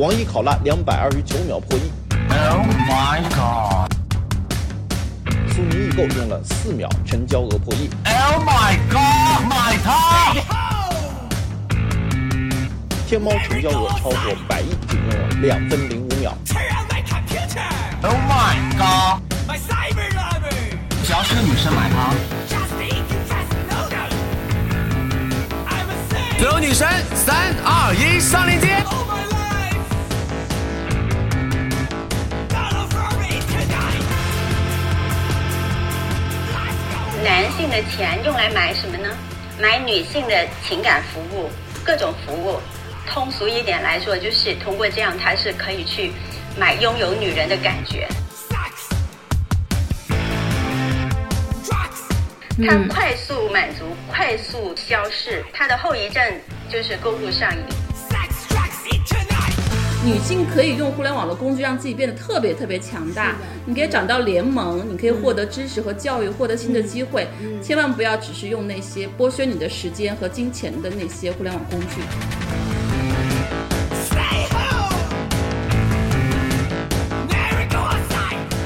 网易考拉两百二十九秒破亿。Oh my god！苏宁易购用了四秒成交额破亿。Oh my god！买它！天猫成交额超过百亿，仅用了两分零五秒。Oh my god！只要是个女生买它。所有女生，三二一，上链接。男性的钱用来买什么呢？买女性的情感服务，各种服务。通俗一点来说，就是通过这样，他是可以去买拥有女人的感觉。他快速满足，快速消逝，他的后遗症就是购物上瘾。女性可以用互联网的工具让自己变得特别特别强大。你可以找到联盟，你可以获得知识和教育，获得新的机会。千万不要只是用那些剥削你的时间和金钱的那些互联网工具。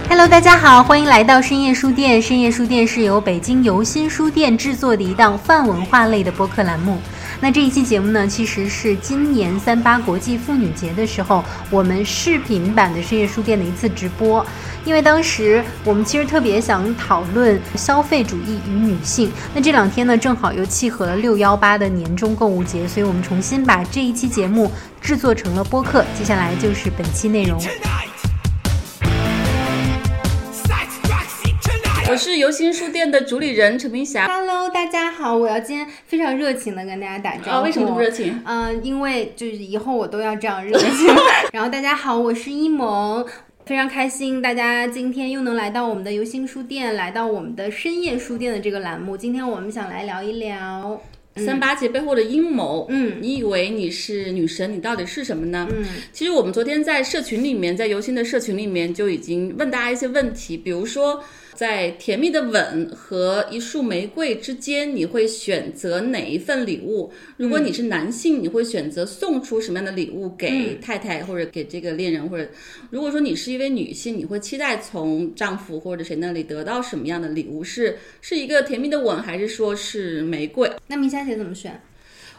Hello，大家好，欢迎来到深夜书店。深夜书店是由北京游心书店制作的一档泛文化类的播客栏目。那这一期节目呢，其实是今年三八国际妇女节的时候，我们视频版的深夜书店的一次直播。因为当时我们其实特别想讨论消费主义与女性。那这两天呢，正好又契合了六幺八的年终购物节，所以我们重新把这一期节目制作成了播客。接下来就是本期内容。我是游心书店的主理人陈明霞。Hello，大家好，我要今天非常热情的跟大家打招呼。啊为什么这么热情嗯、因为就是以后我都要这样热情。然后大家好，我是一萌。非常开心，大家今天又能来到我们的游心书店，来到我们的深夜书店的这个栏目。今天我们想来聊一聊，三八节背后的阴谋，嗯你以为你是女神，你到底是什么呢？嗯，其实我们昨天在社群里面，在游心的社群里面就已经问大家一些问题，比如说，在甜蜜的吻和一束玫瑰之间，你会选择哪一份礼物？如果你是男性，你会选择送出什么样的礼物给太太或者给这个恋人？或者如果说你是一位女性，你会期待从丈夫或者谁那里得到什么样的礼物？是是一个甜蜜的吻，还是说是玫瑰？那明霞姐怎么选？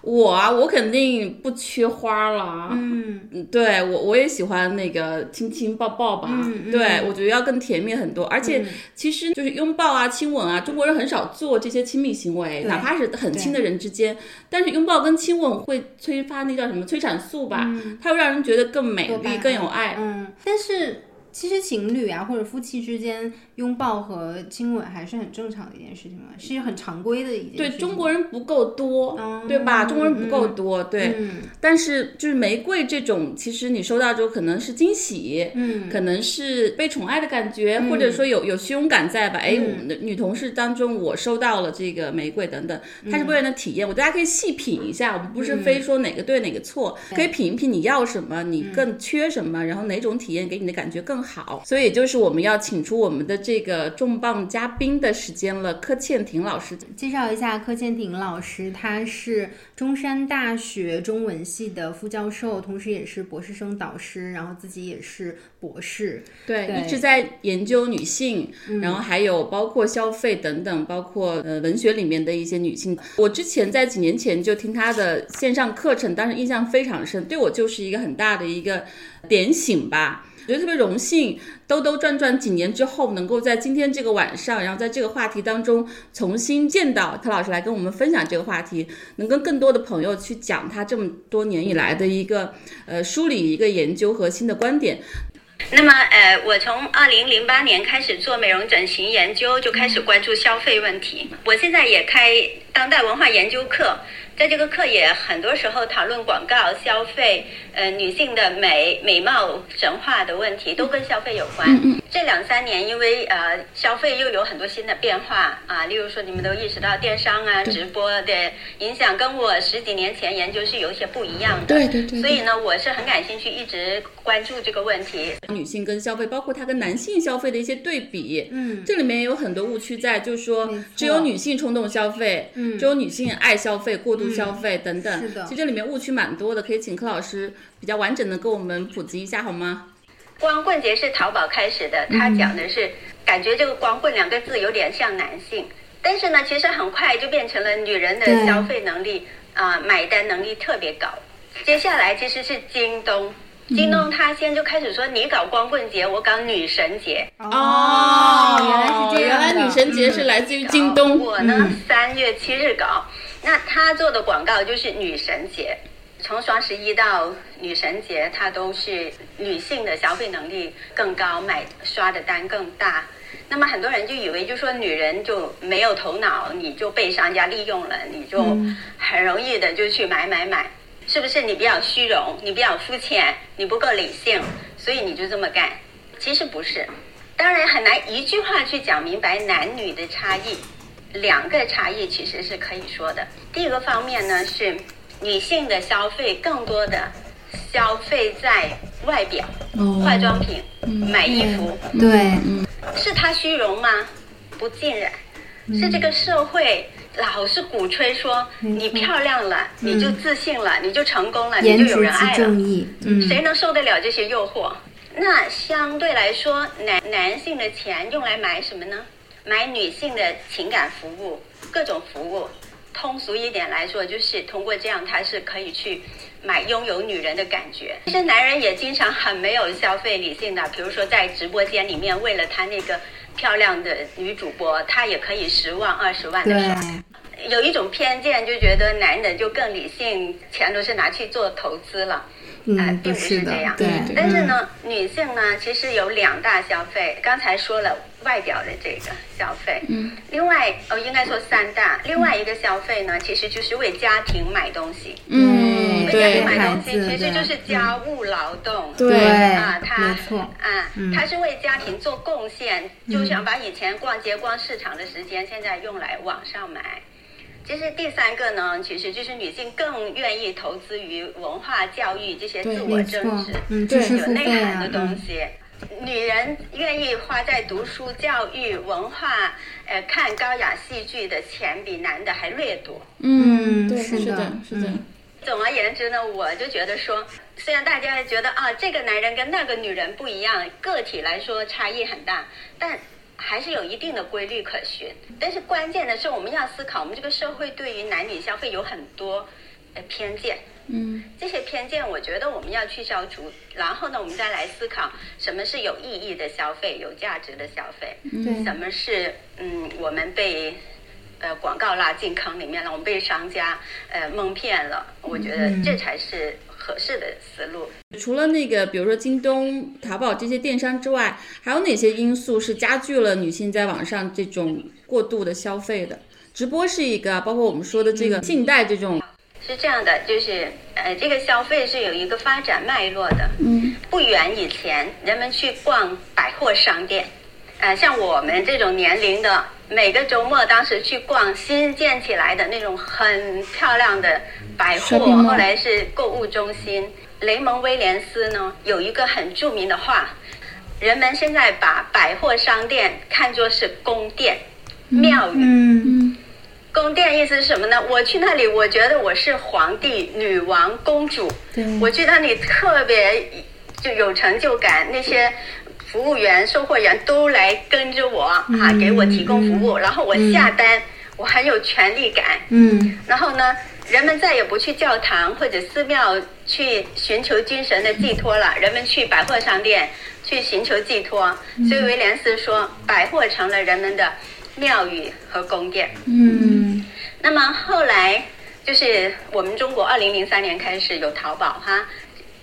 我啊，我肯定不缺花了。嗯，嗯，对我我也喜欢那个亲亲抱抱吧，嗯嗯。对我觉得要更甜蜜很多，而且其实就是拥抱啊、亲吻啊，中国人很少做这些亲密行为，哪怕是很亲的人之间，但是拥抱跟亲吻会催发那叫什么催产素吧，它会让人觉得更美丽、更有爱。嗯，但是其实情侣啊或者夫妻之间拥抱和亲吻还是很正常的一件事情嘛，是很常规的一件事情。对中国人不够多，嗯对吧？中国人不够多，对。嗯但是就是玫瑰这种，其实你收到之后可能是惊喜，嗯可能是被宠爱的感觉，或者说有有虚荣感在吧？哎，我们的女同事当中，我收到了这个玫瑰等等，它是不一样的体验，我大家可以细品一下，我们不是非说哪个对哪个错，可以品一品你要什么，你更缺什么，然后哪种体验给你的感觉更好。所以也就是我们要请出我们的这个重磅嘉宾的时间了，柯倩婷老师。介绍一下柯倩婷老师，她是中山大学中文系的副教授，同时也是博士生导师，然后自己也是博士。对，对一直在研究女性，然后还有包括消费等等，包括呃文学里面的一些女性。我之前在几年前就听她的线上课程，当时印象非常深，对我就是一个很大的一个点醒吧。我觉得特别荣幸，兜兜转转几年之后，能够在今天这个晚上，然后在这个话题当中重新见到柯老师来跟我们分享这个话题，能跟更多的朋友去讲他这么多年以来的一个呃梳理一个研究和新的观点。那么，呃，我从二零零八年开始做美容整形研究，就开始关注消费问题。我现在也开当代文化研究课，在这个课也很多时候讨论广告、消费，呃，女性的美、美貌神话的问题，都跟消费有关。这两三年，因为呃消费又有很多新的变化啊，例如说你们都意识到电商啊、直播的影响，跟我十几年前研究是有一些不一样的。对对对对。所以呢，我是很感兴趣，一直关注这个问题。女性跟消费，包括它跟男性消费的一些对比，嗯。这里面有很多误区在，就是说只有女性冲动消费，嗯。只有女性爱消费、过度消费等等。是的其实这里面误区蛮多的，可以请柯老师比较完整的给我们普及一下好吗？光棍节是淘宝开始的，他讲的是感觉这个“光棍”两个字有点像男性，但是呢，其实很快就变成了女人的消费能力啊、买单能力特别高。接下来其实是京东，京东他先就开始说你搞光棍节，我搞女神节。哦，原来是这样原。来女神节是来自于京东。我呢三月七日搞，那他做的广告就是女神节。从双十一到女神节，它都是女性的消费能力更高，买刷的单更大。那么很多人就以为，就说女人就没有头脑，你就被商家利用了，你就很容易的就去买买买，是不是？你比较虚荣，你比较肤浅，你不够理性，所以你就这么干。其实不是，当然很难一句话去讲明白男女的差异。两个差异其实是可以说的。第一个方面呢是女性的消费更多的消费在外表、哦化妆品、买衣服，对，是她虚荣吗？不尽然，是这个社会。老是鼓吹说你漂亮了，你就自信了，你就成功了，你就有人爱了。正义。嗯，谁能受得了这些诱惑？那相对来说，男男性的钱用来买什么呢？买女性的情感服务，各种服务。通俗一点来说，就是通过这样，他是可以去买拥有女人的感觉。其实男人也经常很没有消费理性的，比如说在直播间里面，为了他那个漂亮的女主播，他也可以十万、二十万的刷。有一种偏见，就觉得男的就更理性，钱都是拿去做投资了。嗯呃，并不不是这样。对但是呢，女性呢，其实有两大消费。刚才说了外表的这个消费，嗯，另外哦，应该说三大。另外一个消费呢，其实就是为家庭买东西。嗯，为家对庭买东西其实就是家务劳动。对啊，他没错。啊，他是为家庭做贡献，就想把以前逛街、逛市场的时间，现在用来网上买。其实第三个呢，其实就是女性更愿意投资于文化教育这些自我没增值，，嗯，对有内涵的，东嗯，西。女人愿意花在读书、教育、文化、呃看高雅戏剧的钱，比男的还略多。嗯，对，是的是的，是的。嗯总而言之呢，我就觉得说，虽然大家觉得啊，这个男人跟那个女人不一样，个体来说差异很大，但还是有一定的规律可循。但是关键的是，我们要思考，我们这个社会对于男女消费有很多呃偏见。嗯，这些偏见，我觉得我们要去消除，然后呢，我们再来思考什么是有意义的消费、有价值的消费，对什么是嗯我们被呃广告拉进坑里面了，我们被商家呃蒙骗了，我觉得这才是合适的思路。除了那个，比如说京东、淘宝这些电商之外，还有哪些因素是加剧了女性在网上这种过度的消费的？直播是一个，包括我们说的这个信贷这种，是这样的，就是呃，这个消费是有一个发展脉络的。嗯，不远以前，人们去逛百货商店，呃，像我们这种年龄的，每个周末当时去逛新建起来的那种很漂亮的百货，后来是购物中心。雷蒙威廉斯呢有一个很著名的话，人们现在把百货商店看作是宫殿、庙宇。嗯，宫殿意思是什么呢？我去那里，我觉得我是皇帝、女王、公主。对我去那里特别就有成就感，那些服务员、售货员都来跟着我、啊，给我提供服务，然后我下单，我很有权利感。嗯，然后呢，人们再也不去教堂或者寺庙去寻求精神的寄托了，人们去百货商店去寻求寄托。所以威廉斯说，百货成了人们的庙宇和宫殿。嗯，那么后来就是我们中国二零零三年开始有淘宝哈，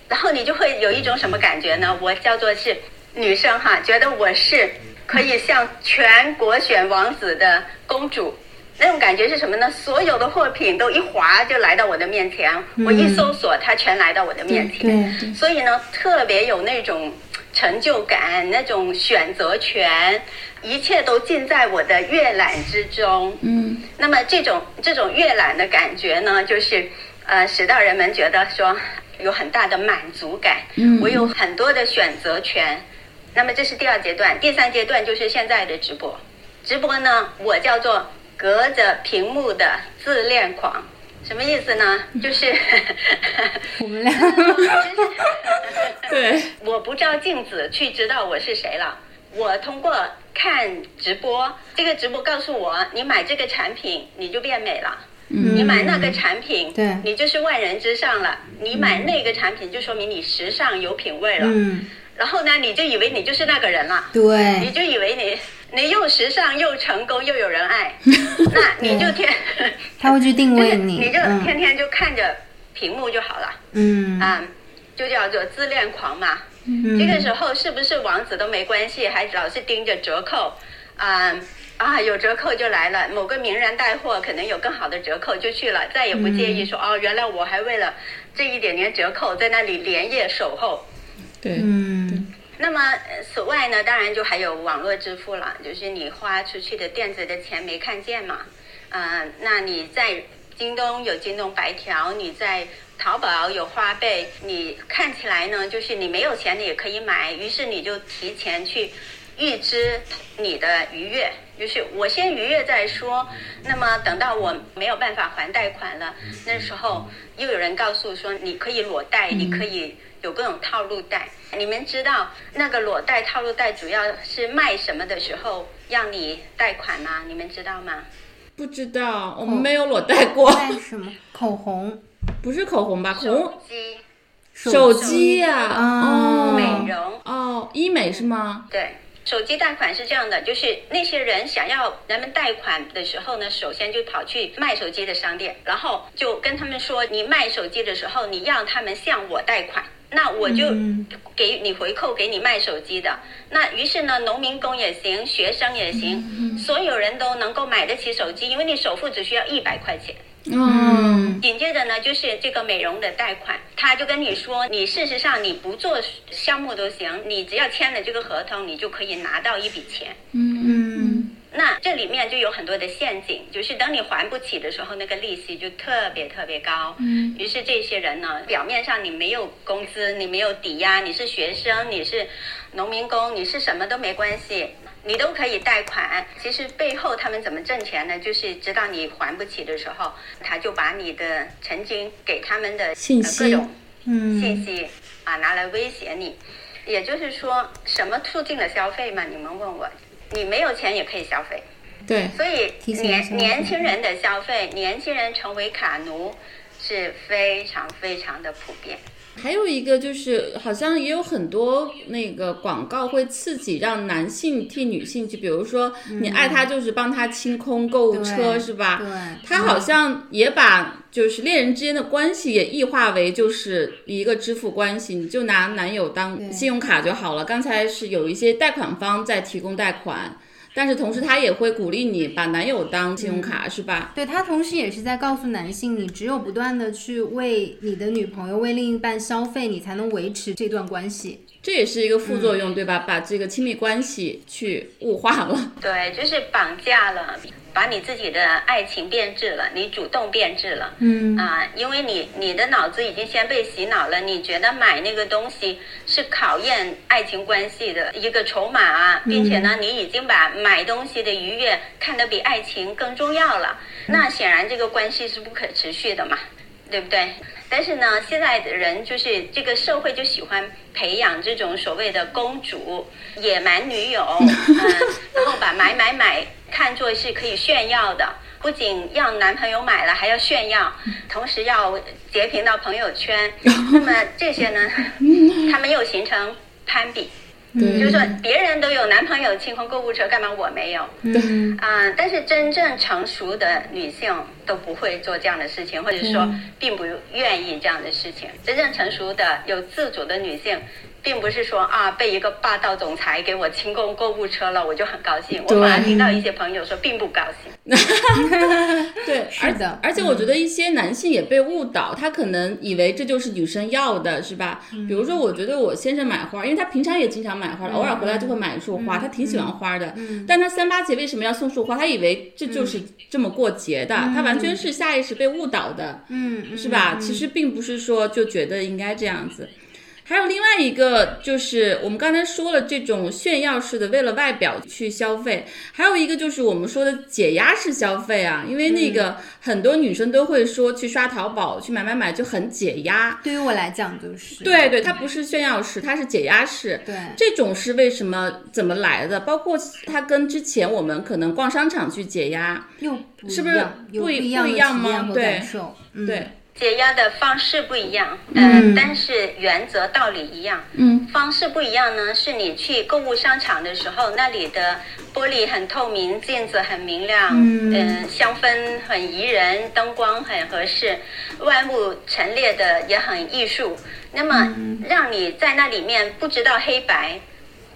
然后你就会有一种什么感觉呢？我叫做是女生哈，觉得我是可以向全国选王子的公主。那种感觉是什么呢？所有的货品都一划就来到我的面前，我一搜索，它全来到我的面前。对，所以呢，特别有那种成就感，那种选择权，一切都尽在我的阅览之中。嗯，那么这种这种阅览的感觉呢，就是呃，使到人们觉得说有很大的满足感。嗯我有很多的选择权。那么这是第二阶段，第三阶段就是现在的直播。直播呢，我叫做隔着屏幕的自恋狂，什么意思呢？就是 我们俩 对，我不照镜子去知道我是谁了。我通过看直播，这个直播告诉我，你买这个产品你就变美了，你买那个产品，对你就是万人之上了。你买那个产品就说明你时尚有品位了。嗯，然后呢，你就以为你就是那个人了。对。你，就以为你你又时尚又成功又有人爱，那你就天，他会去定位你 你就嗯。天天就看着屏幕就好了。嗯。啊，就叫做自恋狂嘛。嗯，这个时候是不是王子都没关系，还老是盯着折扣？啊啊，有折扣就来了，某个名人带货可能有更好的折扣就去了，再也不介意说、哦，原来我还为了这一点点折扣在那里连夜守候。对，嗯那么呃此外呢，当然就还有网络支付了，就是你花出去的电子的钱没看见嘛，呃，那你在京东有京东白条，你在淘宝有花呗，你看起来呢，就是你没有钱你也可以买，于是你就提前去预支你的逾越，就是我先逾越再说。那么等到我没有办法还贷款了，那时候又有人告诉说你可以裸贷，你可以有各种套路贷。你们知道那个裸贷、套路贷主要是卖什么的时候让你贷款吗？你们知道吗？不知道，我们没有裸贷过，卖什么口红、不是口红吧？口手、机、手机呀，哦哦，美容，哦，医美是吗？对。手机贷款是这样的，就是那些人想要人们贷款的时候呢，首先就跑去卖手机的商店，然后就跟他们说，你卖手机的时候，你让他们向我贷款，那我就嗯给你回扣给你卖手机的。那于是呢，农民工也行，学生也行，所有人都能够买得起手机，因为你首付只需要一百块钱。嗯，紧接着呢，就是这个美容的贷款，他就跟你说，你事实上你不做项目都行，你只要签了这个合同，你就可以拿到一笔钱。嗯那这里面就有很多的陷阱，就是等你还不起的时候，那个利息就特别特别高。嗯，于是这些人呢，表面上你没有工资，你没有抵押，你是学生，你是农民工，你是什么都没关系，你都可以贷款。其实背后他们怎么挣钱呢？就是知道你还不起的时候，他就把你的曾经给他们的信息呃各种嗯信息啊拿来威胁你。也就是说，什么促进了消费嘛？你们问我，你没有钱也可以消费。对，所以年年轻人的消费，年轻人成为卡奴是非常非常的普遍。还有一个就是，好像也有很多那个广告会刺激让男性替女性去，比如说你爱他就是帮他清空购物车，对是吧？对他好像也把就是恋人之间的关系也异化为就是一个支付关系，你就拿男友当信用卡就好了。刚才是有一些贷款方在提供贷款，但是同时他也会鼓励你把男友当信用卡，是吧？对他同时也是在告诉男性，你只有不断的去为你的女朋友、为另一半消费，你才能维持这段关系。这也是一个副作用，对吧？把这个亲密关系去物化了。对，就是绑架了，把你自己的爱情变质了，你主动变质了。嗯。啊，因为你你的脑子已经先被洗脑了，你觉得买那个东西是考验爱情关系的一个筹码啊，并且呢，你已经把买东西的愉悦看得比爱情更重要了，那显然这个关系是不可持续的嘛，对不对？但是呢，现在的人就是这个社会就喜欢培养这种所谓的公主、野蛮女友，嗯，然后把买买买看作是可以炫耀的。不仅让男朋友买了，还要炫耀，同时要截屏到朋友圈。那么这些呢，他们又形成攀比，对，就是说别人都有男朋友清空购物车，干嘛我没有？嗯啊、但是真正成熟的女性都不会做这样的事情，或者说并不愿意这样的事情。真正成熟的、有自主的女性，并不是说啊被一个霸道总裁给我清空购物车了，我就很高兴。我反而听到一些朋友说并不高兴。对，是的而而且我觉得一些男性也被误导，他可能以为这就是女生要的，是吧？比如说，我觉得我先生买花，因为他平常也经常买花，偶尔回来就会买一束花，他挺喜欢花的。但他三八节为什么要送束花？他以为这就是这么过节的，他完全是下意识被误导的，嗯，是吧？其实并不是说就觉得应该这样子。还有另外一个就是我们刚才说了这种炫耀式的，为了外表去消费，还有一个就是我们说的解压式消费啊，因为那个很多女生都会说去刷淘宝去买买买就很解压。对于我来讲就是，对对，它不是炫耀式，它是解压式。对。这种是为什么怎么来的？包括它跟之前我们可能逛商场去解压，又是不是不一不一样吗？对对，解压的方式不一样，嗯嗯，但是原则道理一样。嗯，方式不一样呢，是你去购物商场的时候，那里的玻璃很透明，镜子很明亮，嗯呃香氛很宜人，灯光很合适，万物陈列的也很艺术。那么嗯让你在那里面不知道黑白。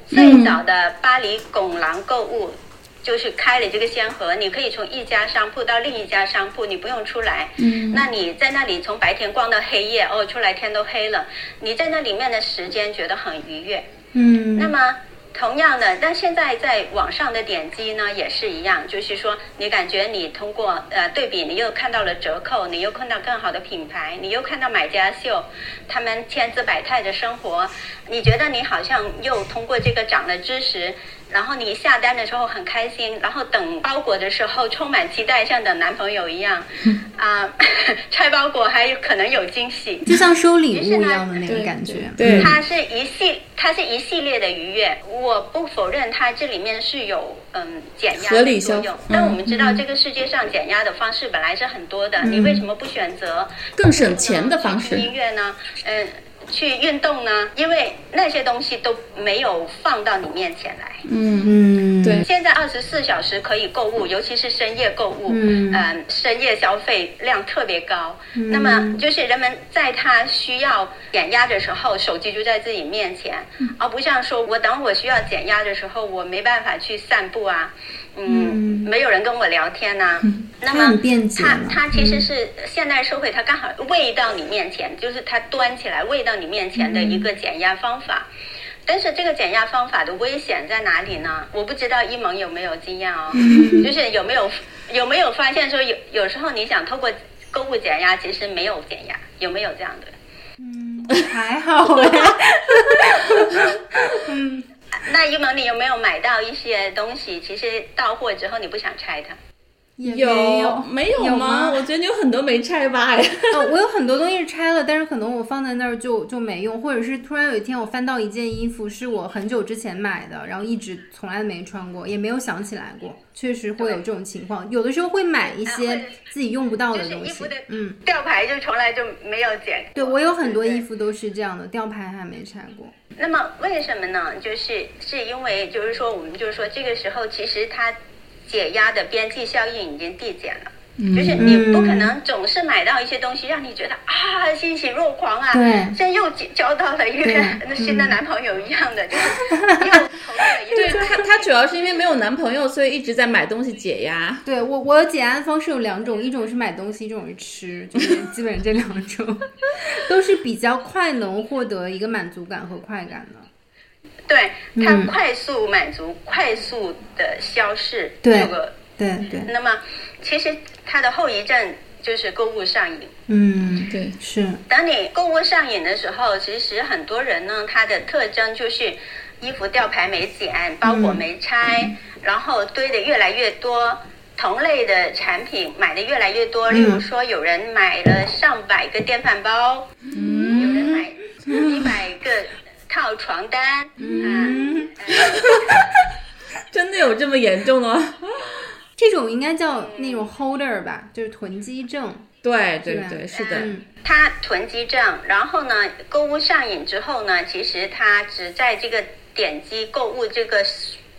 最早的巴黎拱廊购物。就是开了这个先河，你可以从一家商铺到另一家商铺，你不用出来。嗯，那你在那里从白天逛到黑夜，哦，出来天都黑了，你在那里面的时间觉得很愉悦。嗯，那么同样的，但现在在网上的点击呢也是一样，就是说你感觉你通过呃对比，你又看到了折扣，你又看到更好的品牌，你又看到买家秀，他们千姿百态的生活，你觉得你好像又通过这个长了知识。然后你下单的时候很开心，然后等包裹的时候充满期待，像等男朋友一样，啊、拆包裹还有可能有惊喜。就像收礼物一样的那个感觉。对它是一系，它是一系列的愉悦。我不否认它这里面是有嗯减压的作用，嗯但我们知道这个世界上减压的方式本来是很多的，你为什么不选择更省钱的方式音乐呢？嗯。去运动呢，因为那些东西都没有放到你面前来。嗯。嗯，对。现在二十四小时可以购物，尤其是深夜购物，嗯。嗯，深夜消费量特别高。那么就是人们在他需要减压的时候，手机就在自己面前，嗯。而不像说我等我需要减压的时候，我没办法去散步啊，嗯，没有人跟我聊天呐、那么它很便捷它它其实是现代社会，它刚好喂到你面前，就是它端起来喂到你面前的一个减压方法。但是这个减压方法的危险在哪里呢？我不知道一萌有没有经验哦，就是有没有有没有发现说有有时候你想透过购物减压，其实没有减压，有没有这样的？嗯还好 嗯。那一萌，你有没有买到一些东西？其实到货之后你不想拆它，也没有有没有吗？有吗我觉得你有很多没拆吧？哎，呃，我有很多东西是拆了，但是可能我放在那儿就就没用，或者是突然有一天我翻到一件衣服是我很久之前买的，然后一直从来没穿过，也没有想起来过，确实会有这种情况。有的时候会买一些自己用不到的东西衣服的，嗯，吊牌就从来就没有剪。对我有很多衣服都是这样的，吊牌还没拆过。那么为什么呢？就是是因为就是说，我们就是说，这个时候其实它解压的边际效应已经递减了。就是你不可能总是买到一些东西，让你觉得啊欣喜若狂啊，对像又交到了一个对新的男朋友一样的，就是又投入了一个。对 他，他主要是因为没有男朋友，所以一直在买东西解压。对我，我解压的方式有两种，一种是买东西，一种是吃，就是 基本上这两种，都是比较快能获得一个满足感和快感的。对它嗯快速满足、快速的消逝对这个。对对，那么其实它的后遗症就是购物上瘾。嗯，对，是，当你购物上瘾的时候，其实很多人呢，他的特征就是衣服吊牌没剪，包裹没拆，然后堆的越来越多。同类的产品买的越来越多，例如说有人买了上百个电饭煲，嗯，有人买一百个套床单，嗯，真的有这么严重吗？这种应该叫那种 holder 吧，就是囤积症。对对对，是的。嗯他囤积症，然后呢，购物上瘾之后呢，其实他只在这个点击购物这个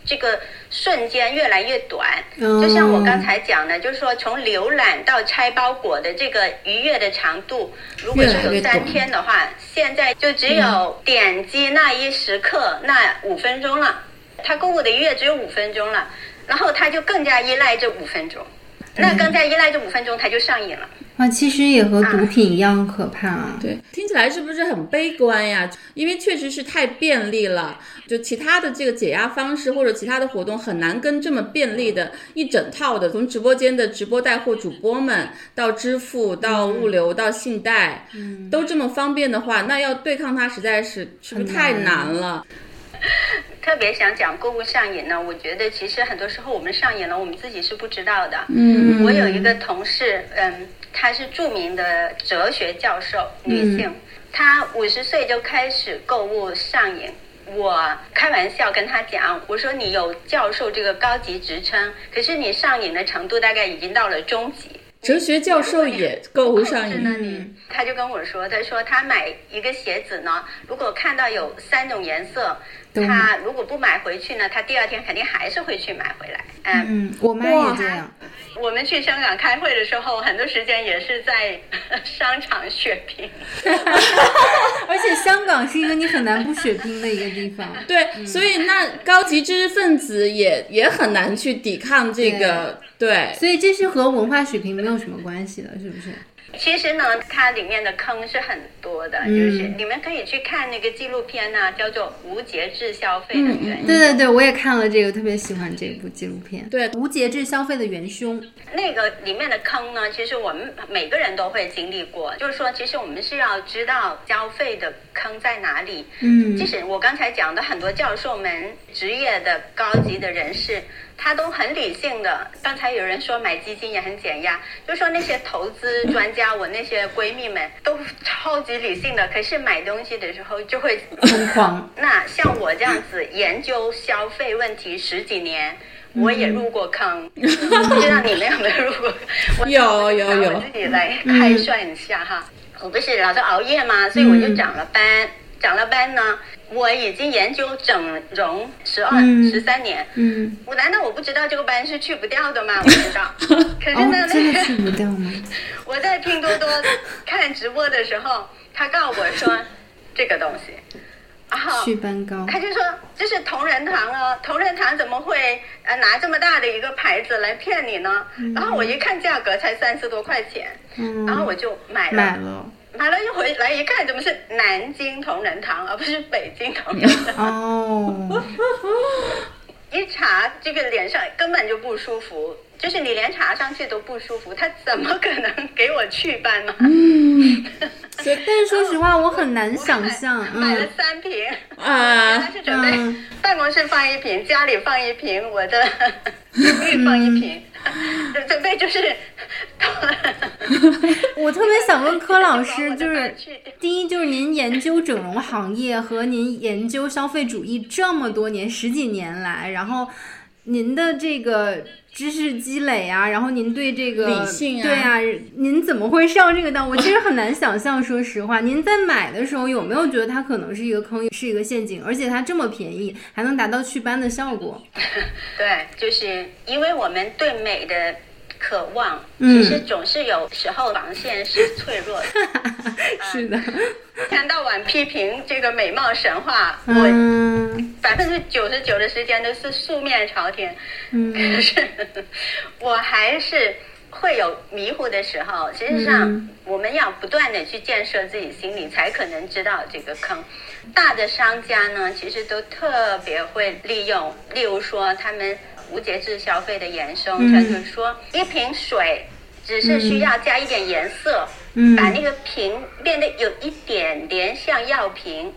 这个瞬间越来越短。哦就像我刚才讲的，就是说从浏览到拆包裹的这个愉悦的长度，如果是有三天的话，现在就只有点击那一时刻那五分钟了。他购物的愉悦只有五分钟了，然后他就更加依赖这五分钟。那更加依赖这五分钟，他就上瘾了。哇，其实也和毒品一样可怕啊。对，听起来是不是很悲观呀？因为确实是太便利了，就其他的这个解压方式或者其他的活动很难跟这么便利的一整套的，从直播间的直播带货主播们到支付到物流到信贷，都这么方便的话，那要对抗它实在是是不是太难了？特别想讲购物上瘾呢，我觉得其实很多时候我们上瘾了，我们自己是不知道的。嗯我有一个同事，嗯，她是著名的哲学教授，女性，她五十岁就开始购物上瘾。我开玩笑跟她讲，我说你有教授这个高级职称，可是你上瘾的程度大概已经到了中级。哲学教授也购物上瘾，你他就跟我说，他说他买一个鞋子呢，如果看到有三种颜色，他如果不买回去呢，他第二天肯定还是会去买回来。嗯，嗯，我妈也这样。我们去香港开会的时候，很多时间也是在 商场血拼。而且香港是一个你很难不血拼的一个地方。对，所以那高级知识分子也也很难去抵抗这个，对，所以这是和文化水平没有什么关系的，是不是？其实呢，它里面的坑是很多的，嗯就是你们可以去看那个纪录片呢、叫做《无节制消费的原因》。对对对，我也看了这个，特别喜欢这部纪录片。对无节制消费的元凶。那个里面的坑呢，其实我们每个人都会经历过。就是说，其实我们是要知道消费的坑在哪里。嗯即使我刚才讲的很多教授们、职业的高级的人士，他都很理性的。刚才有人说买基金也很减压，就说那些投资专家，我那些闺蜜们都超级理性的，可是买东西的时候就会疯狂。那像我这样子研究消费问题十几年，我也入过坑，不知道你们有没有入过？我有有有我自己来开涮一下哈，我不是老是熬夜吗？所以我就长了斑，长了斑呢，我已经研究整容十二嗯十三年，嗯，我难道我不知道这个斑是去不掉的吗？我知道，可是哦呢，，那个去不掉吗？我在拼多多看直播的时候，他告诉我说这个东西，然后祛斑膏。他就说这是同仁堂哦，同仁堂怎么会呃拿这么大的一个牌子来骗你呢？然后我一看价格才三十多块钱，嗯，然后我就买了，买了。买了一回来一看，怎么是南京同仁堂而不是北京同仁堂？哦，一查这个脸上根本就不舒服。就是你连查上去都不舒服，他怎么可能给我祛斑呢？但是说实话，我很难想象。买了嗯三瓶，啊原来是准备嗯办公室放一瓶，家里放一瓶，我的 浴放一瓶，准准备就是。我特别想问柯老师，就是 第一，就是您研究整容行业和您研究消费主义这么多年，十几年来，然后您的这个知识积累啊，然后您对这个理性啊对啊，您怎么会上这个当？我其实很难想象，说实话，您在买的时候有没有觉得它可能是一个坑，是一个陷阱，而且它这么便宜，还能达到祛斑的效果？对，就是因为我们对美的渴望，嗯其实总是有时候防线是脆弱的。是的，一天到晚批评这个美貌神话，我嗯百分之九十九的时间都是素面朝天。嗯可是 我还是会有迷糊的时候。实际上，嗯我们要不断的去建设自己心里，才可能知道这个坑。大的商家呢，其实都特别会利用，例如说他们无节制消费的衍生，嗯。就是说一瓶水只是需要加一点颜色，嗯。把那个瓶变得有一点点像药瓶，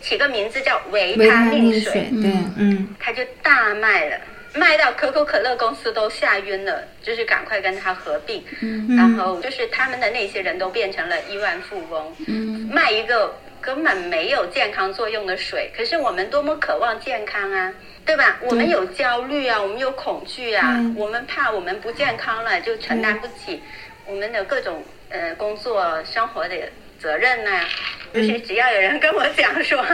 起个名字叫维维他他命命水，对，嗯。它就大卖了，卖到可口可乐公司都吓晕了，就是赶快跟它合并，嗯。然后就是他们的那些人都变成了亿万富翁，嗯。卖一个根本没有健康作用的水，可是我们多么渴望健康啊！对吧？我们有焦虑啊，我们有恐惧啊，嗯。我们怕我们不健康了就承担不起我们的各种呃工作生活的责任呐、就是只要有人跟我讲说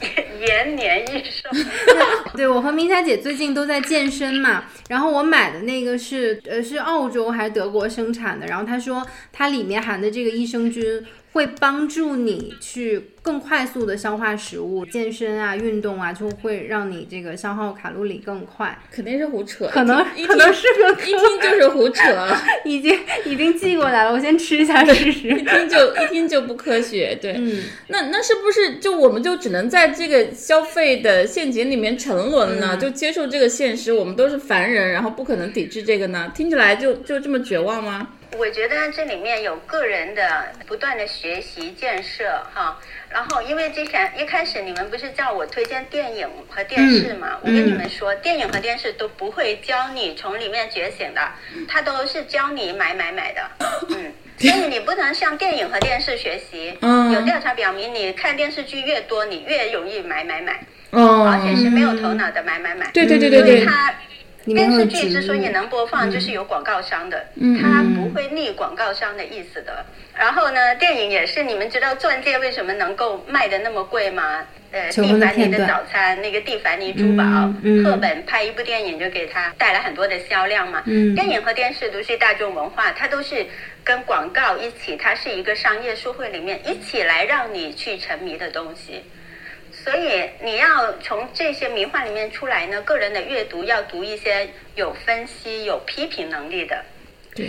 延年益寿，对我和明霞姐最近都在健身嘛，然后我买的那个是呃是澳洲还是德国生产的，然后她说它里面含的这个益生菌会帮助你去更快速的消化食物，健身啊、运动啊，就会让你这个消耗卡路里更快。肯定是胡扯，可能一听可能是个一听就是胡扯，已经已经寄过来了，我先吃一下试试一。听就一听就不科学。对，嗯，那那是不是就我们就只能在这个消费的陷阱里面沉沦呢？嗯就接受这个现实，我们都是凡人，然后不可能抵制这个呢？听起来就就这么绝望吗？我觉得这里面有个人的不断的学习建设哈，然后因为之前一开始你们不是叫我推荐电影和电视嘛，我跟你们说，电影和电视都不会教你从里面觉醒的，它都是教你买买买的，嗯。所以你不能向电影和电视学习。嗯。有调查表明，你看电视剧越多，你越容易买买买，哦。而且是没有头脑的买买买。对对对对对，因为它里面会有电视剧植之所以能播放，就是有广告商的，嗯它不会逆广告商的意思的。然后呢，电影也是，你们知道钻戒为什么能够卖的那么贵吗？呃，蒂凡尼的早餐，那个蒂凡尼珠宝，嗯嗯赫本拍一部电影就给他带来很多的销量嘛。嗯电影和电视都是大众文化，它都是跟广告一起，它是一个商业社会里面一起来让你去沉迷的东西。所以你要从这些迷幻里面出来呢，个人的阅读要读一些有分析、有批评能力的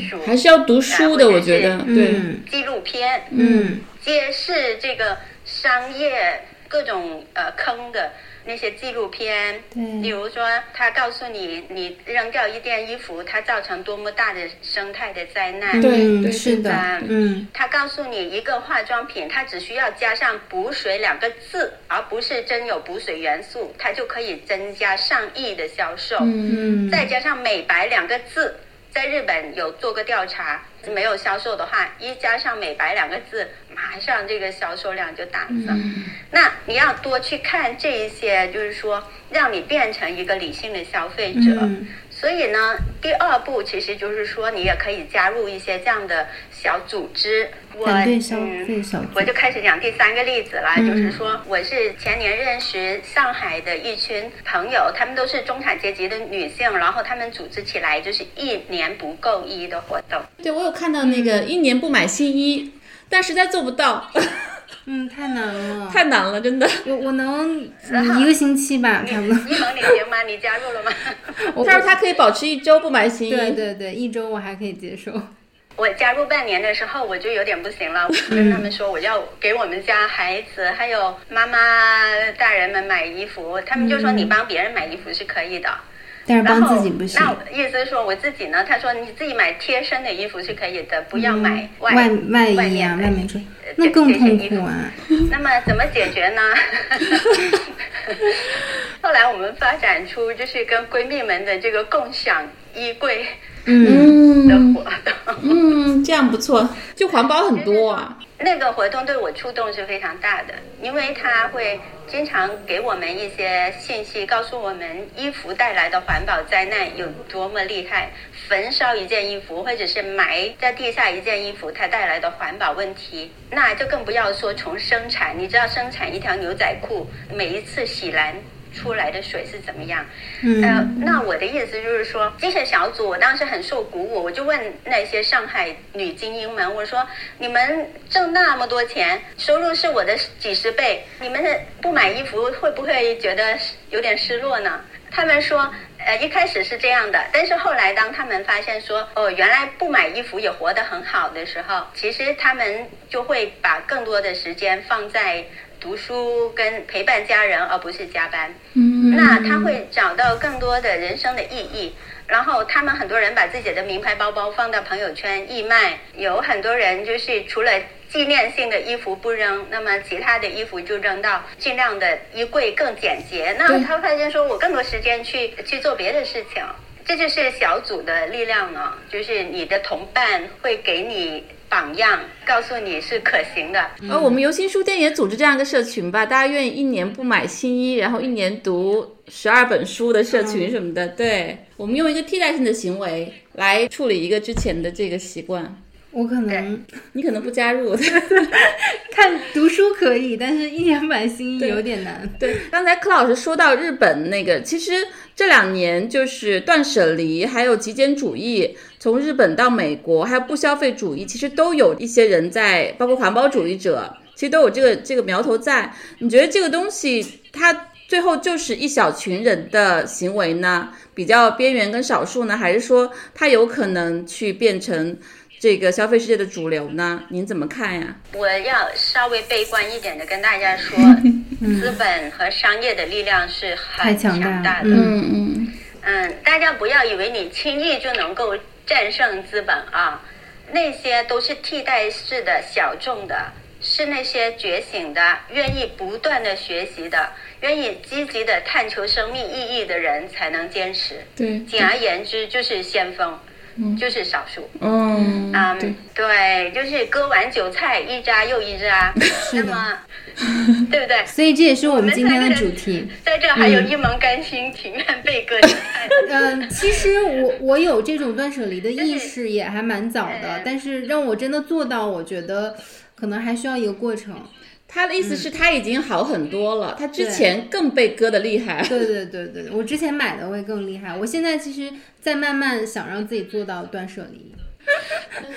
书，还是要读书的，我觉得对。嗯纪录片，嗯揭示这个商业各种呃坑的那些纪录片，对比如说他告诉你，你扔掉一件衣服，它造成多么大的生态的灾难。对是的啊，嗯他告诉你，一个化妆品它只需要加上“补水”两个字，而不是真有补水元素，它就可以增加上亿的销售。嗯再加上美白两个字，在日本有做过调查，没有销售的话，一加上美白两个字，马上这个销售量就大增。那你要多去看这一些，就是说让你变成一个理性的消费者。嗯所以呢，第二步其实就是说，你也可以加入一些这样的小组织。我反对消嗯费小我就开始讲第三个例子了，嗯就是说我是前年认识上海的一群朋友，他们都是中产阶级的女性，然后他们组织起来就是一年不购衣的活动。对，我有看到那个一年不买新衣，但实在做不到，嗯，太难了，太难了，真的。我我能嗯一个星期吧，差不多。一萌，你行吗？你加入了吗？我他说他可以保持一周不买新衣，对对对，一周我还可以接受。我加入半年的时候，我就有点不行了。我跟他们说，我要给我们家孩子还有妈妈大人们买衣服，他们就说你帮别人买衣服是可以的。但是帮自己不行。那我意思是说我自己呢，他说你自己买贴身的衣服是可以的，不要买外、外外衣啊，外面穿呃，那更这些衣服痛苦啊。那么怎么解决呢？后来我们发展出就是跟闺蜜们的这个共享衣柜嗯的嗯活动。嗯，这样不错，就环保很多啊。那个活动对我触动是非常大的，因为它会经常给我们一些信息，告诉我们衣服带来的环保灾难有多么厉害。焚烧一件衣服，或者是埋在地下一件衣服，它带来的环保问题，那就更不要说从生产。你知道生产一条牛仔裤，每一次洗蓝出来的水是怎么样？呃嗯，那我的意思就是说，精神小组我当时很受鼓舞，我就问那些上海女精英们，我说你们挣那么多钱，收入是我的几十倍，你们不买衣服会不会觉得有点失落呢？他们说，呃，一开始是这样的，但是后来当他们发现说，哦，原来不买衣服也活得很好的时候，其实他们就会把更多的时间放在读书跟陪伴家人，而不是加班。嗯那他会找到更多的人生的意义。然后他们很多人把自己的名牌包包放到朋友圈义卖，有很多人就是除了纪念性的衣服不扔，那么其他的衣服就扔到尽量的衣柜更简洁。那他发现说我更多时间去去做别的事情。这就是小组的力量呢，就是你的同伴会给你榜样，告诉你是可行的。呃，我们游心书店也组织这样一个社群吧，大家愿意一年不买新衣，然后一年读十二本书的社群什么的。对，我们用一个替代性的行为来处理一个之前的这个习惯。我可能你可能不加入。看读书可以，但是一年买新衣有点难。对，刚才柯老师说到日本那个，其实这两年就是断舍离，还有极简主义，从日本到美国，还有不消费主义，其实都有一些人在，包括环保主义者，其实都有这个这个苗头在。你觉得这个东西它最后就是一小群人的行为呢？比较边缘跟少数呢，还是说它有可能去变成？这个消费世界的主流呢？您怎么看呀？我要稍微悲观一点的跟大家说，资本和商业的力量是很强大的。嗯嗯嗯，大家不要以为你轻易就能够战胜资本啊，那些都是替代式的小众的，是那些觉醒的、愿意不断的学习的、愿意积极的探求生命意义的人才能坚持。对，简而言之就是先锋。就是少数，嗯，嗯，对，就是割完韭菜一扎又一扎，那么，对不对？所以这也是我们今天的主题。在这还有一门甘心情愿被割韭菜。嗯，其实我我有这种断舍离的意识也还蛮早的，但是让我真的做到，我觉得可能还需要一个过程。他的意思是，他已经好很多了。他之前更被割的厉害。对对对对，我之前买的会更厉害。我现在其实在慢慢想让自己做到断舍离。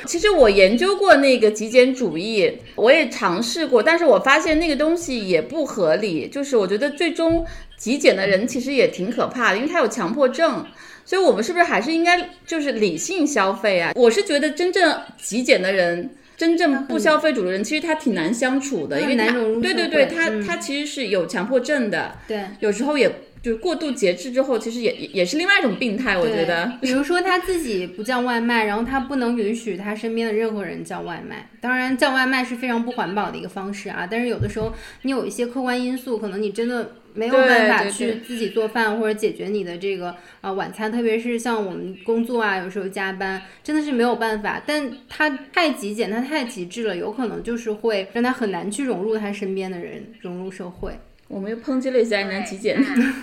其实我研究过那个极简主义，我也尝试过，但是我发现那个东西也不合理。就是我觉得最终极简的人其实也挺可怕的，因为他有强迫症。所以我们是不是还是应该就是理性消费啊？我是觉得真正极简的人。真正不消费主的人，其实他挺难相处的，因为他对对对，他他其实是有强迫症的，对，有时候也就是过度节制之后，其实也也是另外一种病态，我觉得。比如说他自己不叫外卖，然后他不能允许他身边的任何人叫外卖。当然，叫外卖是非常不环保的一个方式啊。但是有的时候你有一些客观因素，可能你真的。没有办法去自己做饭或者解决你的这个啊晚餐，特别是像我们工作啊，有时候加班真的是没有办法。但他太极简，他太极致了，有可能就是会让他很难去融入他身边的人，融入社会。我们又抨击了一下人家极简。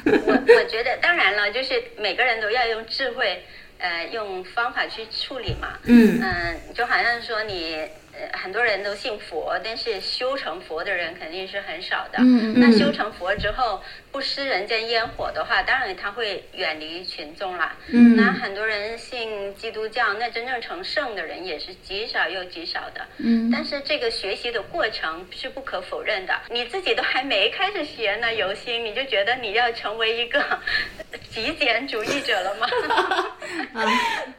我我觉得当然了，就是每个人都要用智慧，呃，用方法去处理嘛。嗯嗯，就好像说你。很多人都信佛，但是修成佛的人肯定是很少的。嗯那修成佛之后，不食人间烟火的话，当然他会远离群众了。嗯。那很多人信基督教，那真正成圣的人也是极少又极少的。嗯。但是这个学习的过程是不可否认的。你自己都还没开始学呢，游心，你就觉得你要成为一个 极简主义者了吗？啊，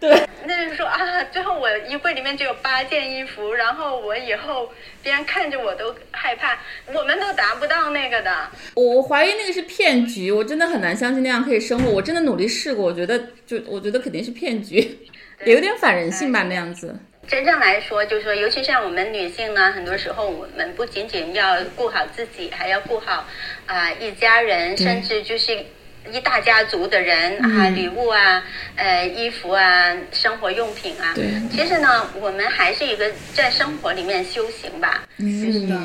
对。那就是说啊，最后我衣柜里面只有八件衣服，然后我以后别人看着我都害怕，我们都达不到那个的。我怀疑那个是骗局，我真的很难相信那样可以生活。我真的努力试过，我觉得就我觉得肯定是骗局，也有点反人性吧那样子。真正来说，就是说，尤其像我们女性呢，很多时候我们不仅仅要顾好自己，还要顾好啊一家人，甚至就是。一大家族的人啊，礼物啊，呃，衣服啊，生活用品啊。对。其实呢，我们还是一个在生活里面修行吧。是的，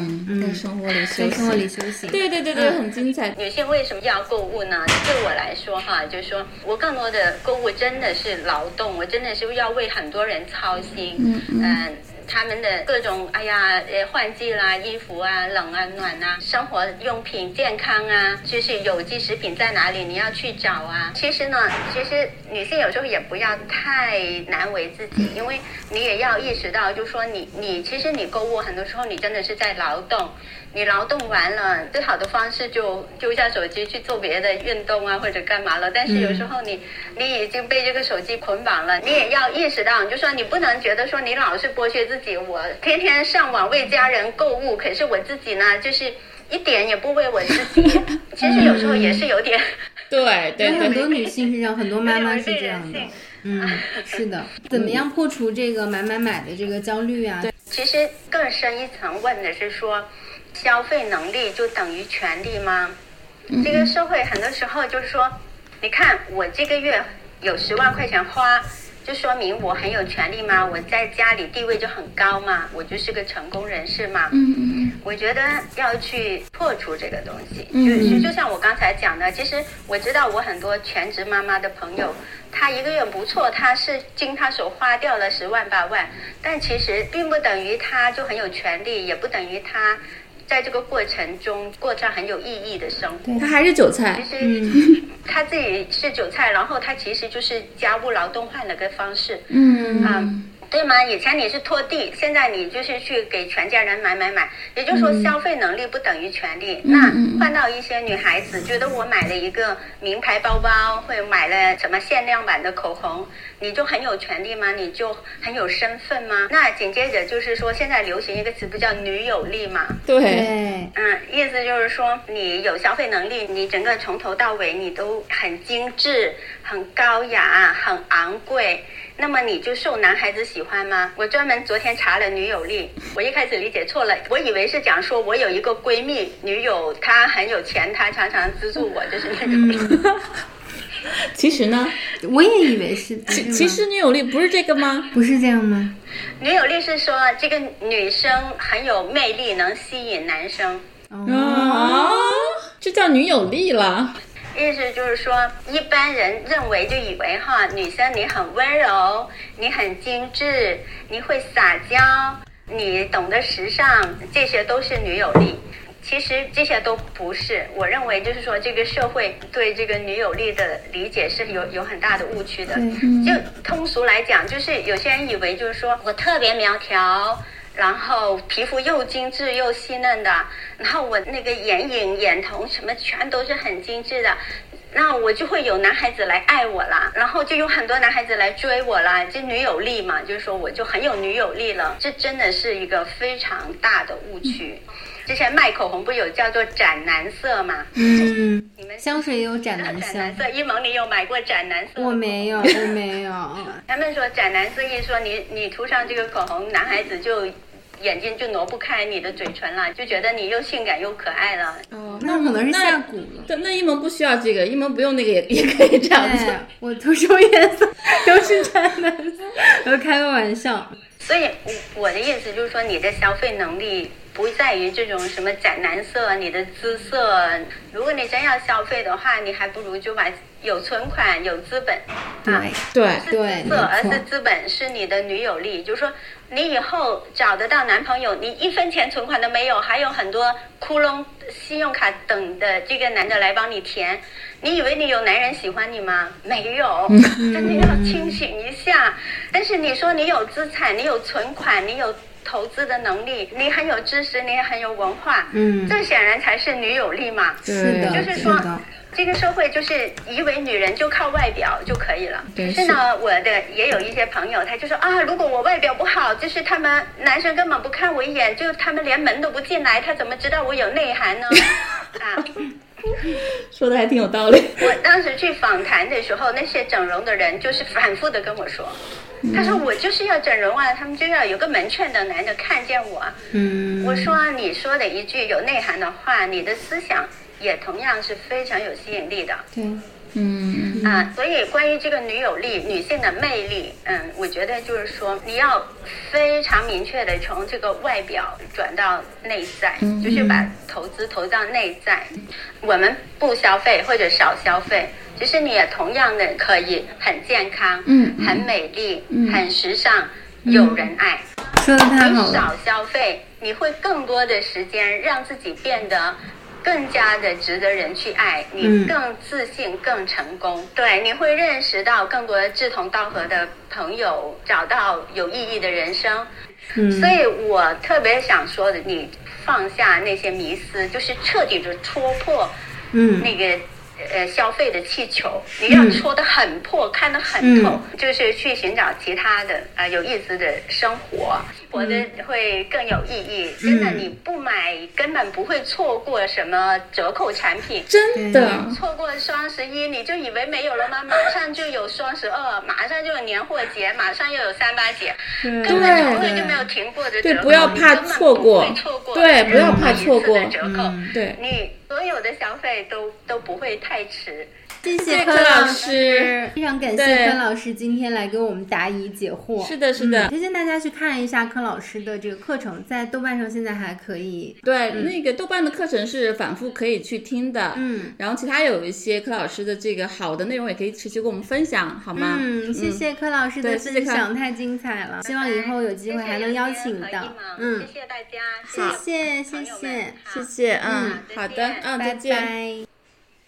在生活里修行。生活里修行。对对对对，很精彩。女性为什么要购物呢？对我来说哈，就是说我更多的购物真的是劳动，我真的是要为很多人操心。嗯嗯。他们的各种哎呀，呃，换季啦，衣服啊，冷啊，暖啊，生活用品、健康啊，就是有机食品在哪里，你要去找啊。其实呢，其实女性有时候也不要太难为自己，因为你也要意识到，就说你你其实你购物很多时候你真的是在劳动。你劳动完了，最好的方式就丢下手机去做别的运动啊，或者干嘛了。但是有时候你你已经被这个手机捆绑了，你也要意识到，就说你不能觉得说你老是剥削自己己。我天天上网为家人购物，可是我自己呢，就是一点也不为我自己。其实有时候也是有点。对对，很多女性是这样，很多妈妈是这样的。嗯，是的。怎么样破除这个买买买的这个焦虑啊？对，其实更深一层问的是说。消费能力就等于权利吗？这个社会很多时候就是说，你看我这个月有十万块钱花，就说明我很有权利吗？我在家里地位就很高嘛？我就是个成功人士嘛？嗯嗯我觉得要去破除这个东西，嗯就是就像我刚才讲的，其实我知道我很多全职妈妈的朋友，她一个月不错，她是经她手花掉了十万八万，但其实并不等于她就很有权利，也不等于她在这个过程中过上很有意义的生活。嗯，他还是韭菜其。实他自己是韭菜，然后他其实就是家务劳动换了个方式。嗯啊，对吗？以前你是拖地，现在你就是去给全家人买买买，也就是说消费能力不等于权利。那换到一些女孩子觉得我买了一个名牌包包，或者买了什么限量版的口红，你就很有权利吗？你就很有身份吗？那紧接着就是说，现在流行一个词不叫女友力嘛？对，嗯，意思就是说，你有消费能力，你整个从头到尾你都很精致、很高雅、很昂贵，那么你就受男孩子喜欢吗？我专门昨天查了女友力，我一开始理解错了，我以为是讲说我有一个闺蜜女友，她很有钱，她常常资助我，就是女友力。其实呢，我也以为是，其其实女友力不是这个吗？不是这样吗？女友力是说这个女生很有魅力，能吸引男生。哦，这叫女友力了。意思就是说，一般人认为就以为哈，女生你很温柔，你很精致，你会撒娇，你懂得时尚，这些都是女友力。其实这些都不是，我认为就是说，这个社会对这个女友力的理解是有有很大的误区的。就通俗来讲，就是有些人以为就是说我特别苗条，然后皮肤又精致又细嫩的，然后我那个眼影、眼瞳什么全都是很精致的。那我就会有男孩子来爱我啦，然后就有很多男孩子来追我啦，这女友力嘛，就是说我就很有女友力了，这真的是一个非常大的误区。之前卖口红不有叫做斩男色吗？嗯，你们香水也有斩男斩香男，色，一萌你有买过斩男色吗？我没有，我没有。他们说斩男色一说你你涂上这个口红，男孩子就眼睛就挪不开你的嘴唇了，就觉得你又性感又可爱了。哦，那可能是那下蛊了。对，那一萌不需要这个，一萌不用那个也也可以这样子。我涂什么颜色都是斩男色，我开个玩笑。所以我我的意思就是说，你的消费能力不在于这种什么斩男色、你的姿色。如果你真要消费的话，你还不如就把有存款、有资本。对啊对是对姿色，而是资本，是你的女友力。就是说，你以后找得到男朋友，你一分钱存款都没有，还有很多窟窿、信用卡等的这个男的来帮你填。你以为你有男人喜欢你吗？没有，真的要清醒一下。但是你说你有资产，你有存款，你有投资的能力，你很有知识，你也很有文化，嗯这显然才是女友力嘛。是的，就是说。这个社会就是以为女人就靠外表就可以了。可是呢，我的也有一些朋友，他就说啊，如果我外表不好，就是他们男生根本不看我一眼，就他们连门都不进来，他怎么知道我有内涵呢？啊，说的还挺有道理。我当时去访谈的时候，那些整容的人就是反复的跟我说，他说我就是要整容啊，他们就要有个门券的男的看见我啊。嗯，我说啊你说的一句有内涵的话，你的思想也同样是非常有吸引力的。对，嗯，啊，所以关于这个女友力、女性的魅力，嗯，我觉得就是说，你要非常明确的从这个外表转到内在，就是把投资投到内在。我们不消费或者少消费，其实你也同样的可以很健康，嗯很美丽，很时尚，有人爱。说的太好了。你少消费，你会更多的时间让自己变得更加的值得人去爱，你嗯更自信、更成功。对，你会认识到更多的志同道合的朋友，找到有意义的人生。嗯所以我特别想说的，你放下那些迷思，就是彻底的戳破嗯那个。呃，消费的气球，你要戳得很破，看得很透，就是去寻找其他的呃有意思的生活，活得会更有意义。真的，你不买根本不会错过什么折扣产品。真的，错过双十一，你就以为没有了吗？马上就有双十二，马上就有年货节，马上又有三八节，根本从来就没有停过的折对扣。不要怕错过不会错过对不要怕错过的折扣。对你所有的消费都都不会太迟，谢谢柯老师，非常感谢柯老师今天来给我们答疑解惑。是的，是的，推荐大家去看一下柯老师的这个课程，在豆瓣上现在还可以。对，那个豆瓣的课程是反复可以去听的。嗯，然后其他有一些柯老师的这个好的内容，也可以持续跟我们分享，好吗？嗯，谢谢柯老师的分享，太精彩了。希望以后有机会还能邀请到。嗯，谢谢大家，谢谢谢谢谢谢，嗯，好的，嗯，再见。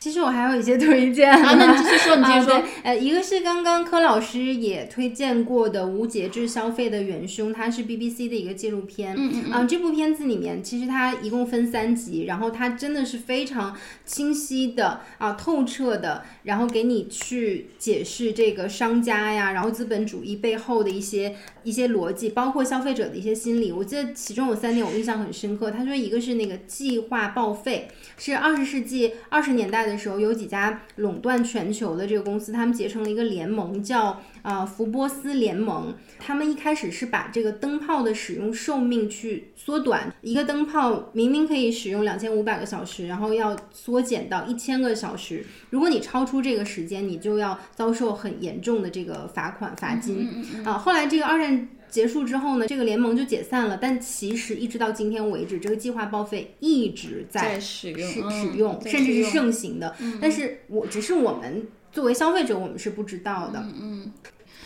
其实我还有一些推荐，啊，那你继续说，你继续说。呃，一个是刚刚柯老师也推荐过的《无节制消费的元凶》，它是 BBC 的一个纪录片。嗯嗯啊，这部片子里面其实它一共分三集，然后它真的是非常清晰的啊，透彻的，然后给你去解释这个商家呀，然后资本主义背后的一些一些逻辑，包括消费者的一些心理。我记得其中有三点我印象很深刻。他说，一个是那个计划报废，是二十世纪二十年代的。的时候，有几家垄断全球的这个公司，他们结成了一个联盟，叫啊福波斯联盟。他们一开始是把这个灯泡的使用寿命去缩短，一个灯泡明明可以使用两千五百个小时，然后要缩减到一千个小时。如果你超出这个时间，你就要遭受很严重的这个罚款罚金啊。后来这个二战。结束之后呢，这个联盟就解散了。但其实一直到今天为止，这个计划报废一直在使用，使用，甚至是盛行的。但是我只是我们作为消费者，我们是不知道的。嗯，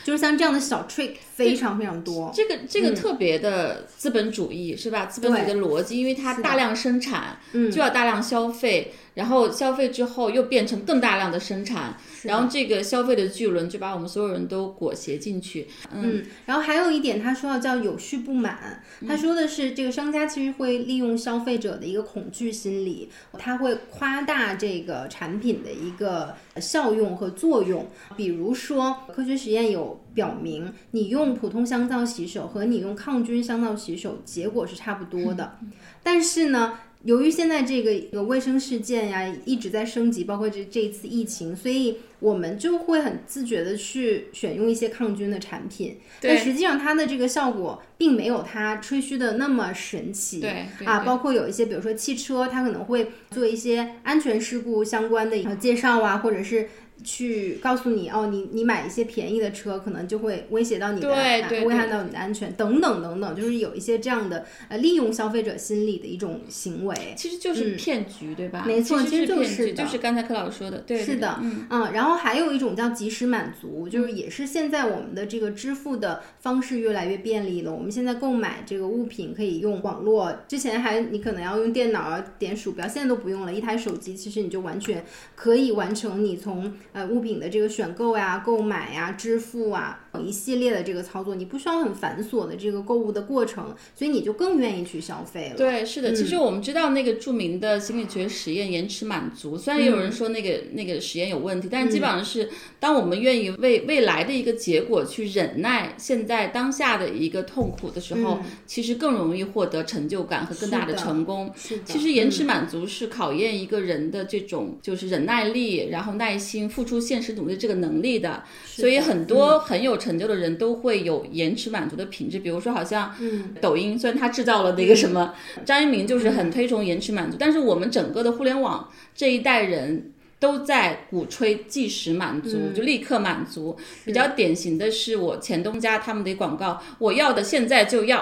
就是像这样的小 trick 非常非常多。这个这个特别的资本主义是吧？资本主义的逻辑，因为它大量生产，就要大量消费。然后消费之后又变成更大量的生产，然后这个消费的巨轮就把我们所有人都裹挟进去。嗯，然后还有一点，他说到叫有序不满，他说的是这个商家其实会利用消费者的一个恐惧心理，他会夸大这个产品的一个效用和作用。比如说，科学实验有表明，你用普通香皂洗手和你用抗菌香皂洗手结果是差不多的，但是呢。由于现在这个有卫生事件呀一直在升级，包括这这一次疫情，所以我们就会很自觉的去选用一些抗菌的产品。但实际上它的这个效果并没有它吹嘘的那么神奇。对啊，包括有一些，比如说汽车，它可能会做一些安全事故相关的介绍啊，或者是。去告诉你哦，你你买一些便宜的车，可能就会威胁到你的，危害到你的安全，等等等等，就是有一些这样的呃利用消费者心理的一种行为，其实就是骗局，对吧？没错，其实就是就是刚才柯老师说的，对，是的，嗯，然后还有一种叫及时满足，就是也是现在我们的这个支付的方式越来越便利了，我们现在购买这个物品可以用网络，之前还你可能要用电脑点鼠标，现在都不用了，一台手机其实你就完全可以完成你从。呃，物品的这个选购呀、购买呀、支付啊。一系列的这个操作，你不需要很繁琐的这个购物的过程，所以你就更愿意去消费了。对，是的。其实我们知道那个著名的心理学实验延迟满足，虽然也有人说那个那个实验有问题，但是基本上是当我们愿意为未来的一个结果去忍耐现在当下的一个痛苦的时候，其实更容易获得成就感和更大的成功。是的。其实延迟满足是考验一个人的这种就是忍耐力，然后耐心、付出现实努力这个能力的。所以很多很有。成就的人都会有延迟满足的品质，比如说，好像抖音，虽然它制造了那个什么，张一鸣就是很推崇延迟满足，但是我们整个的互联网这一代人都在鼓吹即时满足，就立刻满足。比较典型的是我前东家他们的广告，我要的现在就要，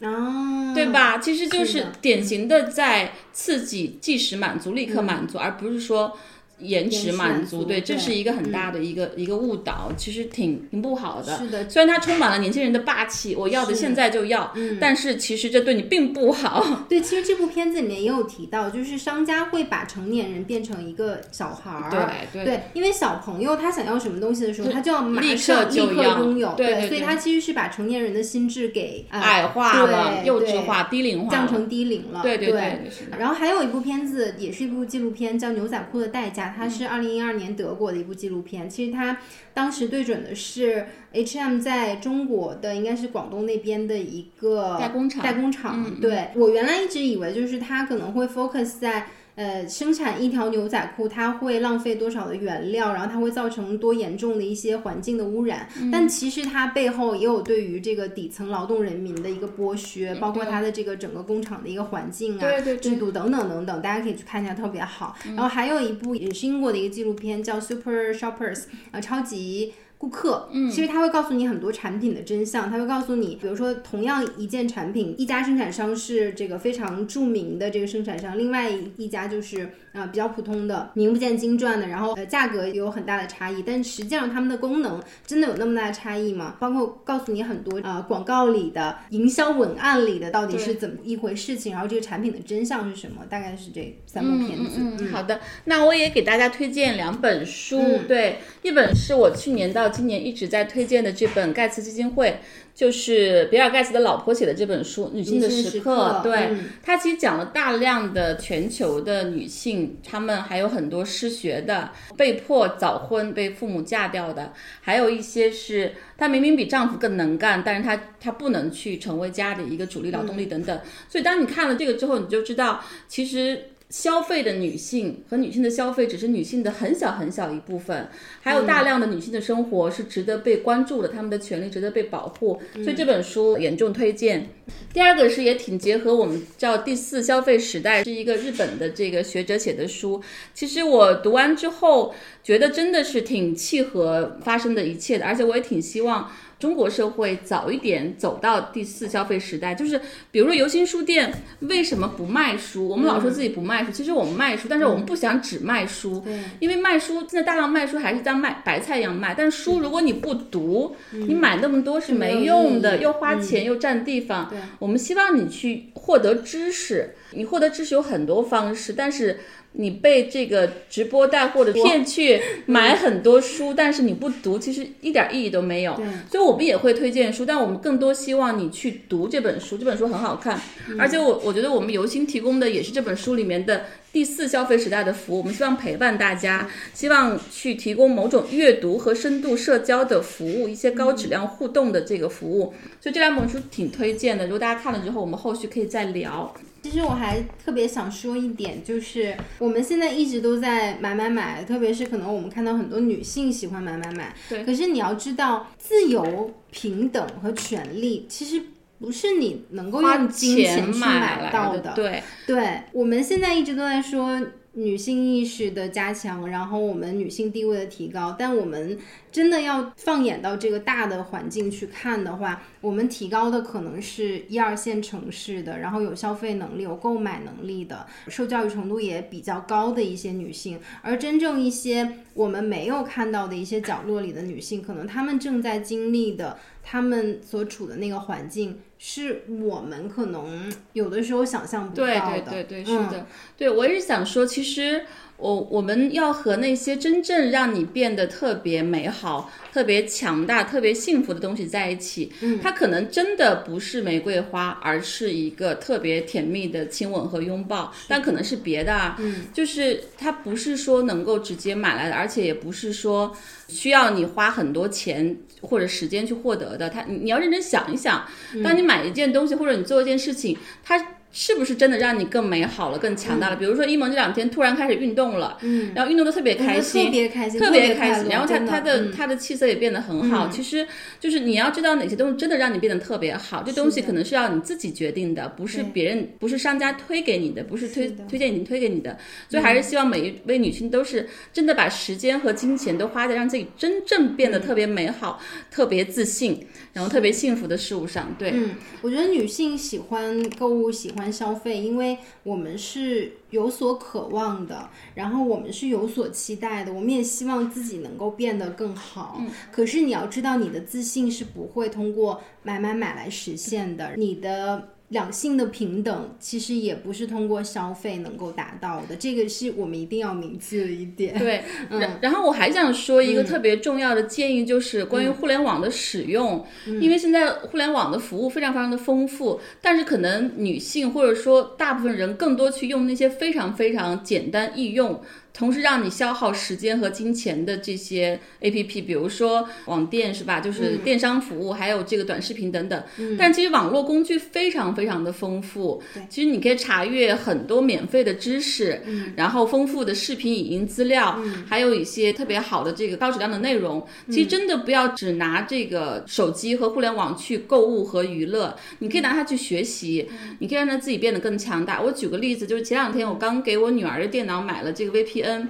哦，对吧？其实就是典型的在刺激即时满足、立刻满足，而不是说。延迟满足，对，这是一个很大的一个一个误导，其实挺挺不好的。是的，虽然它充满了年轻人的霸气，我要的现在就要，但是其实这对你并不好。对，其实这部片子里面也有提到，就是商家会把成年人变成一个小孩儿。对对，因为小朋友他想要什么东西的时候，他就要马上立刻拥有。对，所以他其实是把成年人的心智给矮化了、幼稚化、低龄化，降成低龄了。对对对。然后还有一部片子，也是一部纪录片，叫《牛仔裤的代价》。它是二零一二年德国的一部纪录片，其实它当时对准的是 H&M 在中国的，应该是广东那边的一个代工厂。代工厂，对我原来一直以为就是它可能会 focus 在。呃，生产一条牛仔裤，它会浪费多少的原料，然后它会造成多严重的一些环境的污染。但其实它背后也有对于这个底层劳动人民的一个剥削，包括它的这个整个工厂的一个环境啊、制度等等等等，大家可以去看一下，特别好。然后还有一部也是英国的一个纪录片，叫《Super Shoppers》，啊，超级。顾客，嗯，其实他会告诉你很多产品的真相，他会告诉你，比如说同样一件产品，一家生产商是这个非常著名的这个生产商，另外一家就是啊比较普通的，名不见经传的，然后呃价格有很大的差异，但实际上它们的功能真的有那么大的差异吗？包括告诉你很多啊广告里的营销文案里的到底是怎么一回事情，然后这个产品的真相是什么？大概是这三部片子。嗯，好的，那我也给大家推荐两本书，对，一本是我去年到今年一直在推荐的这本盖茨基金会，就是比尔盖茨的老婆写的这本书《女性的时刻》。对，它其实讲了大量的全球的女性，他们还有很多失学的、被迫早婚、被父母嫁掉的，还有一些是她明明比丈夫更能干，但是她她不能去成为家的一个主力劳动力等等。所以当你看了这个之后，你就知道其实。消费的女性和女性的消费只是女性的很小很小一部分，还有大量的女性的生活是值得被关注的，她们的权利值得被保护，所以这本书严重推荐。第二个是也挺结合我们叫第四消费时代，是一个日本的这个学者写的书。其实我读完之后觉得真的是挺契合发生的一切的，而且我也挺希望。中国社会早一点走到第四消费时代，就是比如说游心书店为什么不卖书？我们老说自己不卖书，其实我们卖书，但是我们不想只卖书，因为卖书现在大量卖书还是像卖白菜一样卖。但书如果你不读，你买那么多是没用的，又花钱又占地方。我们希望你去获得知识，你获得知识有很多方式，但是。你被这个直播带货的骗去买很多书，但是你不读，其实一点意义都没有。所以我们也会推荐书，但我们更多希望你去读这本书。这本书很好看，而且我我觉得我们由心提供的也是这本书里面的第四消费时代的服务。我们希望陪伴大家，希望去提供某种阅读和深度社交的服务，一些高质量互动的这个服务。所以这两本书挺推荐的。如果大家看了之后，我们后续可以再聊。其实我还特别想说一点，就是我们现在一直都在买买买，特别是可能我们看到很多女性喜欢买买买。对。可是你要知道，自由、平等和权利其实不是你能够用金钱去买到的。对。对。我们现在一直都在说。女性意识的加强，然后我们女性地位的提高，但我们真的要放眼到这个大的环境去看的话，我们提高的可能是一二线城市的，然后有消费能力、有购买能力的，受教育程度也比较高的一些女性，而真正一些我们没有看到的一些角落里的女性，可能她们正在经历的，她们所处的那个环境。是我们可能有的时候想象不到的。对对对对，是的。对我也是想说，其实我我们要和那些真正让你变得特别美好、特别强大、特别幸福的东西在一起。嗯，它可能真的不是玫瑰花，而是一个特别甜蜜的亲吻和拥抱。但可能是别的啊。嗯，就是它不是说能够直接买来的，而且也不是说需要你花很多钱。或者时间去获得的，他你你要认真想一想，当你买一件东西或者你做一件事情，它。是不是真的让你更美好了、更强大了？比如说一萌这两天突然开始运动了，嗯，然后运动的特别开心，特别开心，特别开心。然后他他的他的气色也变得很好。其实就是你要知道哪些东西真的让你变得特别好，这东西可能是要你自己决定的，不是别人，不是商家推给你的，不是推推荐已经推给你的。所以还是希望每一位女性都是真的把时间和金钱都花在让自己真正变得特别美好、特别自信，然后特别幸福的事物上。对，嗯，我觉得女性喜欢购物，喜欢。消费，因为我们是有所渴望的，然后我们是有所期待的，我们也希望自己能够变得更好。可是你要知道，你的自信是不会通过买买买来实现的，你的。两性的平等其实也不是通过消费能够达到的，这个是我们一定要铭记的一点。对，嗯然后我还想说一个特别重要的建议，就是关于互联网的使用，因为现在互联网的服务非常非常的丰富，但是可能女性或者说大部分人更多去用那些非常非常简单易用。同时让你消耗时间和金钱的这些 A P P，比如说网店是吧？就是电商服务，还有这个短视频等等。但其实网络工具非常常非常的丰富。其实你可以查阅很多免费的知识，嗯，然后丰富的视频、影音资料，嗯，还有一些特别好的这个高质量的内容。其实真的不要只拿这个手机和互联网去购物和娱乐，你可以拿它去学习，你可以让它自己变得更强大。我举个例子，就是前两天我刚给我女儿的电脑买了这个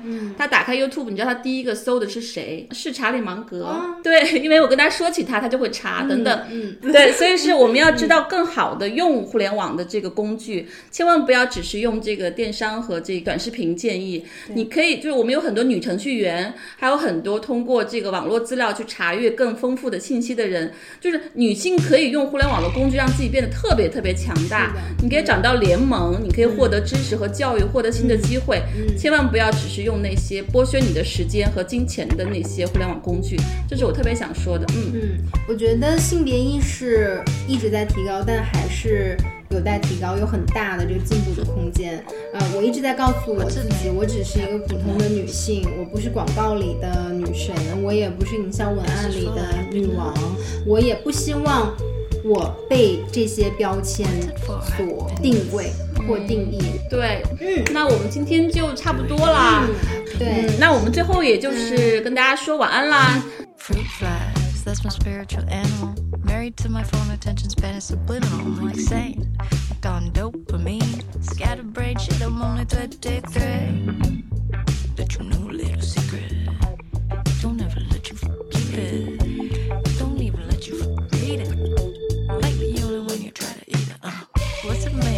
嗯，他打开 YouTube，你知道他第一个搜的是谁？是查理芒格。对，因为我跟他说起他，他就会查等等。嗯，对，所以是我们要知道更好的用互联网的这个工具，千万不要只是用这个电商和这短视频建议。你可以就是我们有很多女程序员，还有很多通过这个网络资料去查阅更丰富的信息的人，就是女性可以用互联网的工具让自己变得特别特别强大。你可以找到联盟，你可以获得知识和教育，获得新的机会。千万不要只是用那些剥削你的时间和金钱的那些互联网工具，这是我特别想说的。嗯嗯，我觉得性别意识一直在提高，但还是有待提高，有很大的这个进步的空间。呃，我一直在告诉我自己，我只是一个普通的女性，我不是广告里的女神，我也不是营销文案里的女王，我也不希望。我被这些标签所定位或定义。对，嗯，那我们今天就差不多啦。对，那我们最后也就是跟大家说晚安啦。happiness.